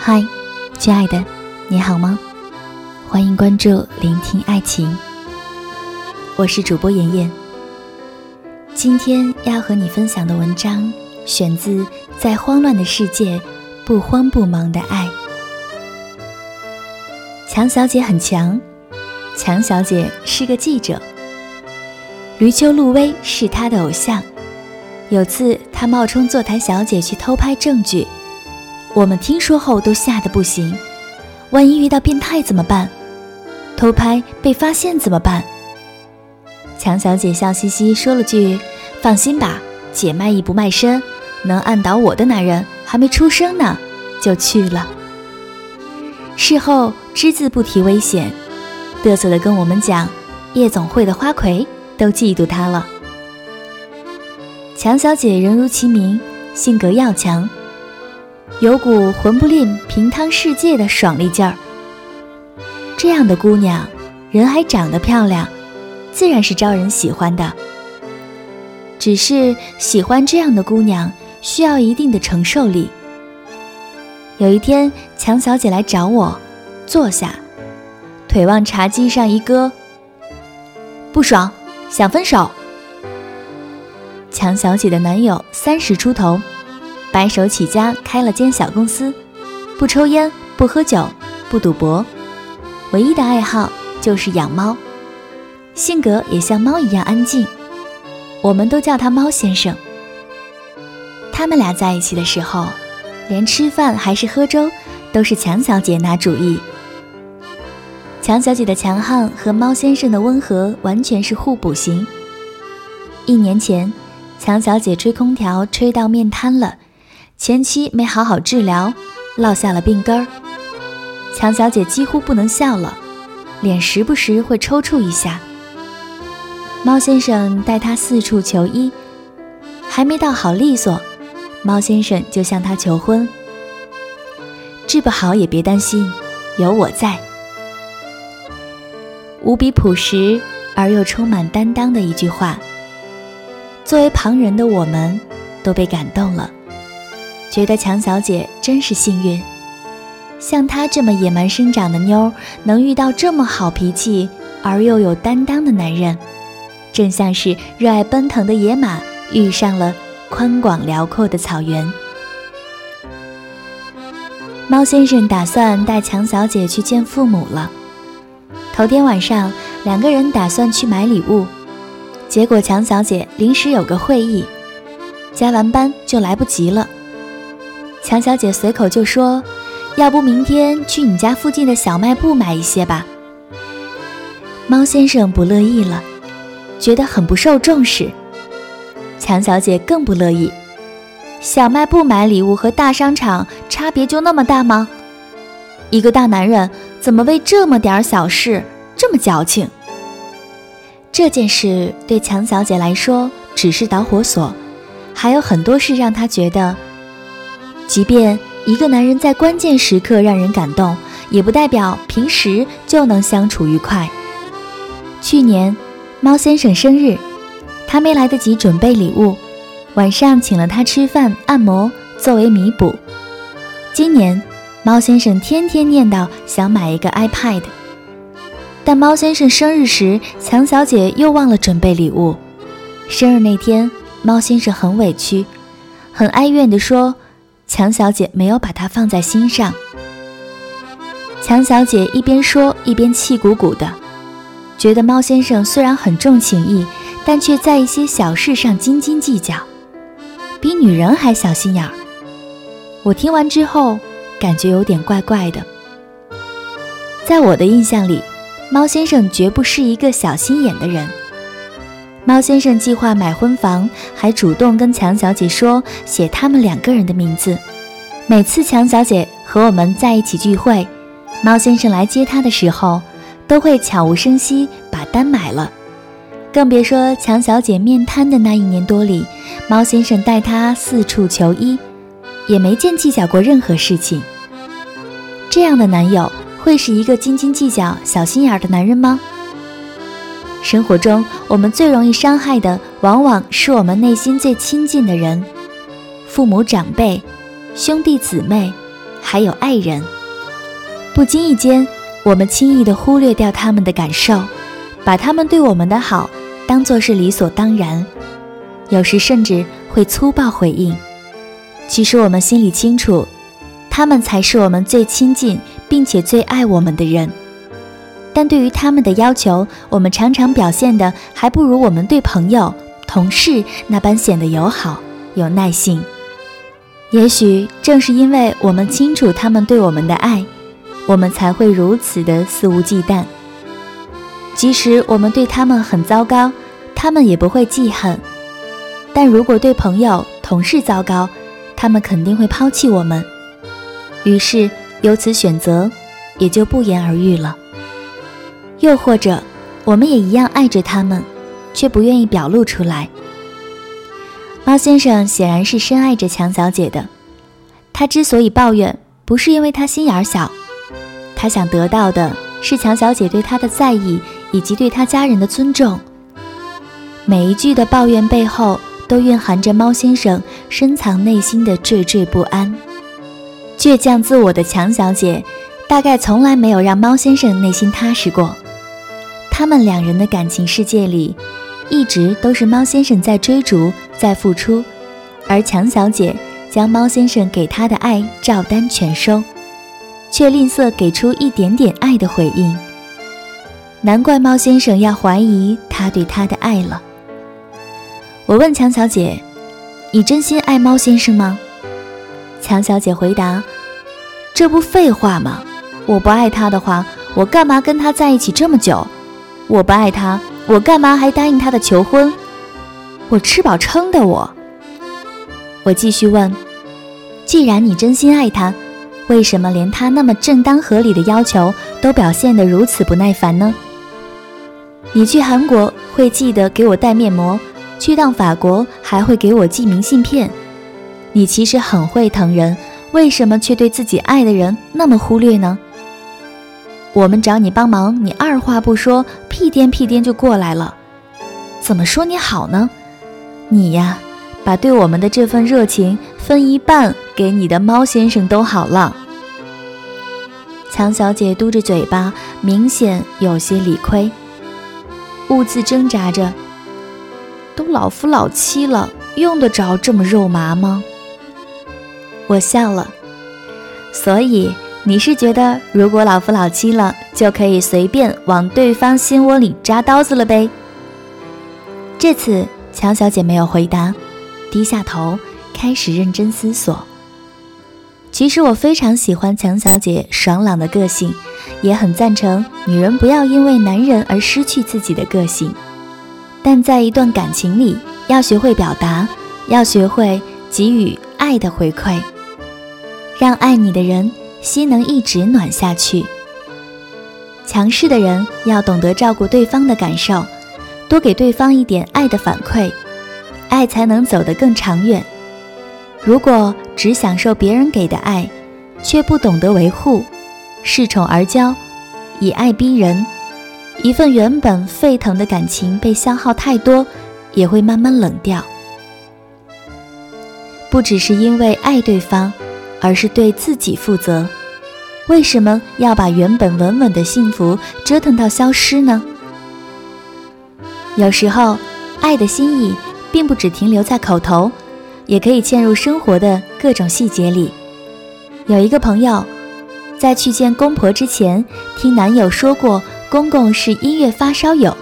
嗨，亲爱的，你好吗？欢迎关注聆听爱情，我是主播妍妍。今天要和你分享的文章选自《在慌乱的世界不慌不忙的爱》。强小姐很强，强小姐是个记者，驴丘陆威是她的偶像。有次她冒充坐台小姐去偷拍证据。我们听说后都吓得不行，万一遇到变态怎么办？偷拍被发现怎么办？强小姐笑嘻嘻说了句：“放心吧，姐卖艺不卖身，能按倒我的男人还没出生呢。”就去了。事后只字不提危险，嘚瑟的跟我们讲，夜总会的花魁都嫉妒她了。强小姐人如其名，性格要强。有股混不吝平汤世界的爽利劲儿。这样的姑娘，人还长得漂亮，自然是招人喜欢的。只是喜欢这样的姑娘，需要一定的承受力。有一天，强小姐来找我，坐下，腿往茶几上一搁，不爽，想分手。强小姐的男友三十出头。白手起家开了间小公司，不抽烟，不喝酒，不赌博，唯一的爱好就是养猫，性格也像猫一样安静，我们都叫他猫先生。他们俩在一起的时候，连吃饭还是喝粥，都是强小姐拿主意。强小姐的强悍和猫先生的温和完全是互补型。一年前，强小姐吹空调吹到面瘫了。前期没好好治疗，落下了病根儿。强小姐几乎不能笑了，脸时不时会抽搐一下。猫先生带她四处求医，还没到好利索，猫先生就向她求婚。治不好也别担心，有我在。无比朴实而又充满担当的一句话，作为旁人的我们都被感动了。觉得强小姐真是幸运，像她这么野蛮生长的妞，能遇到这么好脾气而又有担当的男人，正像是热爱奔腾的野马遇上了宽广辽阔的草原。猫先生打算带强小姐去见父母了。头天晚上，两个人打算去买礼物，结果强小姐临时有个会议，加完班就来不及了。强小姐随口就说：“要不明天去你家附近的小卖部买一些吧。”猫先生不乐意了，觉得很不受重视。强小姐更不乐意，小卖部买礼物和大商场差别就那么大吗？一个大男人怎么为这么点小事这么矫情？这件事对强小姐来说只是导火索，还有很多事让她觉得。即便一个男人在关键时刻让人感动，也不代表平时就能相处愉快。去年，猫先生生日，他没来得及准备礼物，晚上请了他吃饭、按摩作为弥补。今年，猫先生天天念叨想买一个 iPad，但猫先生生日时，强小姐又忘了准备礼物。生日那天，猫先生很委屈，很哀怨地说。强小姐没有把他放在心上。强小姐一边说一边气鼓鼓的，觉得猫先生虽然很重情义，但却在一些小事上斤斤计较，比女人还小心眼儿。我听完之后，感觉有点怪怪的。在我的印象里，猫先生绝不是一个小心眼的人。猫先生计划买婚房，还主动跟强小姐说写他们两个人的名字。每次强小姐和我们在一起聚会，猫先生来接她的时候，都会悄无声息把单买了。更别说强小姐面瘫的那一年多里，猫先生带她四处求医，也没见计较过任何事情。这样的男友会是一个斤斤计较、小心眼的男人吗？生活中，我们最容易伤害的，往往是我们内心最亲近的人，父母长辈、兄弟姊妹，还有爱人。不经意间，我们轻易地忽略掉他们的感受，把他们对我们的好当作是理所当然，有时甚至会粗暴回应。其实我们心里清楚，他们才是我们最亲近并且最爱我们的人。但对于他们的要求，我们常常表现的还不如我们对朋友、同事那般显得友好、有耐性。也许正是因为我们清楚他们对我们的爱，我们才会如此的肆无忌惮。即使我们对他们很糟糕，他们也不会记恨；但如果对朋友、同事糟糕，他们肯定会抛弃我们。于是由此选择，也就不言而喻了。又或者，我们也一样爱着他们，却不愿意表露出来。猫先生显然是深爱着强小姐的。他之所以抱怨，不是因为他心眼小，他想得到的是强小姐对他的在意以及对他家人的尊重。每一句的抱怨背后，都蕴含着猫先生深藏内心的惴惴不安。倔强自我的强小姐，大概从来没有让猫先生内心踏实过。他们两人的感情世界里，一直都是猫先生在追逐，在付出，而强小姐将猫先生给她的爱照单全收，却吝啬给出一点点爱的回应。难怪猫先生要怀疑他对她的爱了。我问强小姐：“你真心爱猫先生吗？”强小姐回答：“这不废话吗？我不爱他的话，我干嘛跟他在一起这么久？”我不爱他，我干嘛还答应他的求婚？我吃饱撑的我。我继续问：既然你真心爱他，为什么连他那么正当合理的要求都表现得如此不耐烦呢？你去韩国会记得给我带面膜，去趟法国还会给我寄明信片。你其实很会疼人，为什么却对自己爱的人那么忽略呢？我们找你帮忙，你二话不说，屁颠屁颠就过来了。怎么说你好呢？你呀，把对我们的这份热情分一半给你的猫先生都好了。强小姐嘟着嘴巴，明显有些理亏，兀自挣扎着。都老夫老妻了，用得着这么肉麻吗？我笑了，所以。你是觉得，如果老夫老妻了，就可以随便往对方心窝里扎刀子了呗？这次强小姐没有回答，低下头开始认真思索。其实我非常喜欢强小姐爽朗的个性，也很赞成女人不要因为男人而失去自己的个性。但在一段感情里，要学会表达，要学会给予爱的回馈，让爱你的人。心能一直暖下去。强势的人要懂得照顾对方的感受，多给对方一点爱的反馈，爱才能走得更长远。如果只享受别人给的爱，却不懂得维护，恃宠而骄，以爱逼人，一份原本沸腾的感情被消耗太多，也会慢慢冷掉。不只是因为爱对方。而是对自己负责。为什么要把原本稳稳的幸福折腾到消失呢？有时候，爱的心意并不只停留在口头，也可以嵌入生活的各种细节里。有一个朋友，在去见公婆之前，听男友说过公公是音乐发烧友，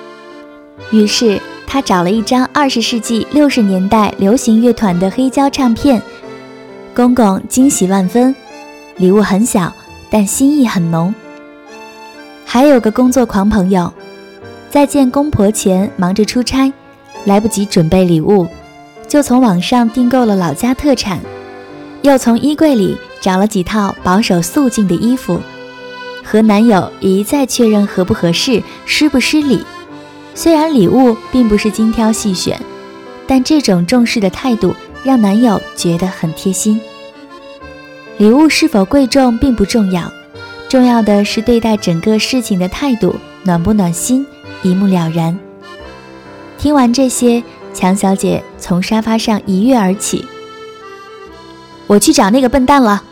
于是她找了一张二十世纪六十年代流行乐团的黑胶唱片。公公惊喜万分，礼物很小，但心意很浓。还有个工作狂朋友，在见公婆前忙着出差，来不及准备礼物，就从网上订购了老家特产，又从衣柜里找了几套保守素净的衣服，和男友一再确认合不合适、失不失礼。虽然礼物并不是精挑细选，但这种重视的态度。让男友觉得很贴心。礼物是否贵重并不重要，重要的是对待整个事情的态度暖不暖心，一目了然。听完这些，强小姐从沙发上一跃而起。我去找那个笨蛋了。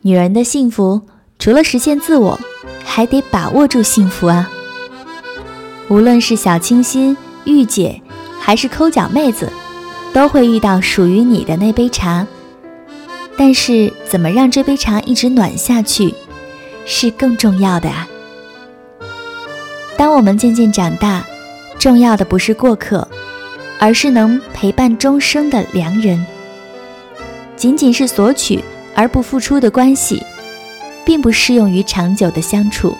女人的幸福，除了实现自我，还得把握住幸福啊。无论是小清新、御姐，还是抠脚妹子，都会遇到属于你的那杯茶。但是，怎么让这杯茶一直暖下去，是更重要的啊。当我们渐渐长大，重要的不是过客，而是能陪伴终生的良人。仅仅是索取而不付出的关系，并不适用于长久的相处。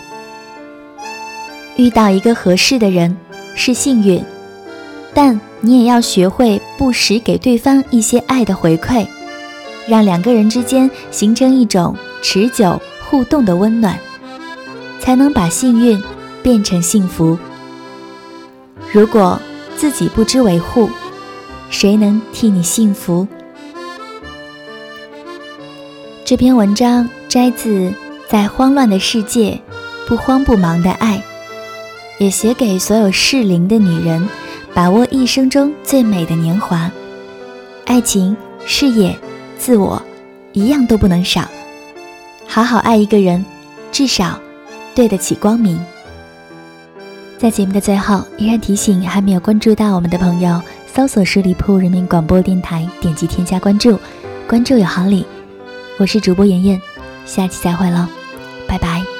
遇到一个合适的人是幸运，但你也要学会不时给对方一些爱的回馈，让两个人之间形成一种持久互动的温暖，才能把幸运变成幸福。如果自己不知维护，谁能替你幸福？这篇文章摘自《在慌乱的世界，不慌不忙的爱》。也写给所有适龄的女人，把握一生中最美的年华，爱情、事业、自我，一样都不能少。好好爱一个人，至少对得起光明。在节目的最后，依然提醒还没有关注到我们的朋友，搜索十里铺人民广播电台，点击添加关注，关注有好礼。我是主播妍妍，下期再会喽，拜拜。